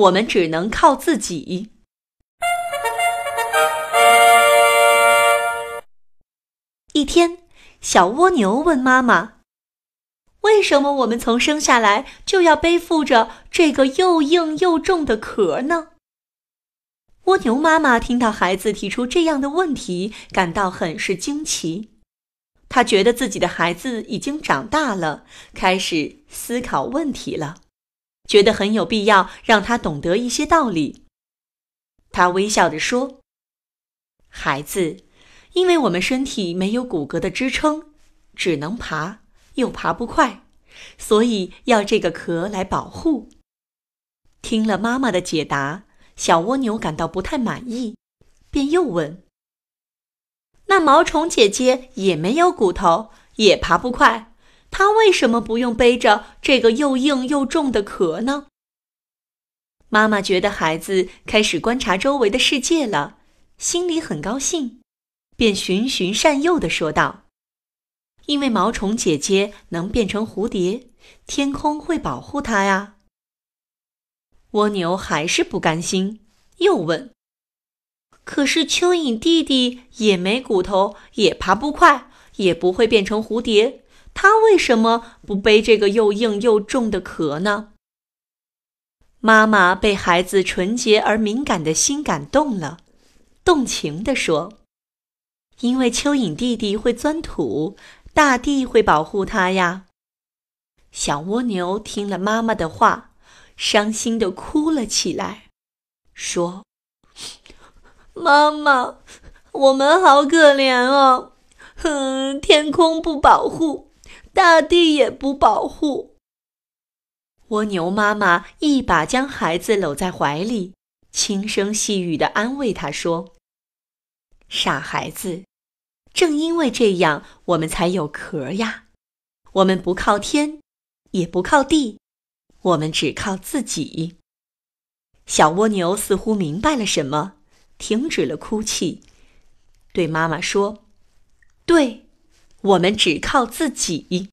我们只能靠自己。”一天，小蜗牛问妈妈：“为什么我们从生下来就要背负着这个又硬又重的壳呢？”蜗牛妈妈听到孩子提出这样的问题，感到很是惊奇。她觉得自己的孩子已经长大了，开始思考问题了，觉得很有必要让他懂得一些道理。他微笑着说：“孩子。”因为我们身体没有骨骼的支撑，只能爬，又爬不快，所以要这个壳来保护。听了妈妈的解答，小蜗牛感到不太满意，便又问：“那毛虫姐姐也没有骨头，也爬不快，它为什么不用背着这个又硬又重的壳呢？”妈妈觉得孩子开始观察周围的世界了，心里很高兴。便循循善诱地说道：“因为毛虫姐姐能变成蝴蝶，天空会保护它呀。”蜗牛还是不甘心，又问：“可是蚯蚓弟弟也没骨头，也爬不快，也不会变成蝴蝶，他为什么不背这个又硬又重的壳呢？”妈妈被孩子纯洁而敏感的心感动了，动情地说。因为蚯蚓弟弟会钻土，大地会保护它呀。小蜗牛听了妈妈的话，伤心地哭了起来，说：“妈妈，我们好可怜哦，哼，天空不保护，大地也不保护。”蜗牛妈妈一把将孩子搂在怀里，轻声细语的安慰他说：“傻孩子。”正因为这样，我们才有壳呀。我们不靠天，也不靠地，我们只靠自己。小蜗牛似乎明白了什么，停止了哭泣，对妈妈说：“对，我们只靠自己。”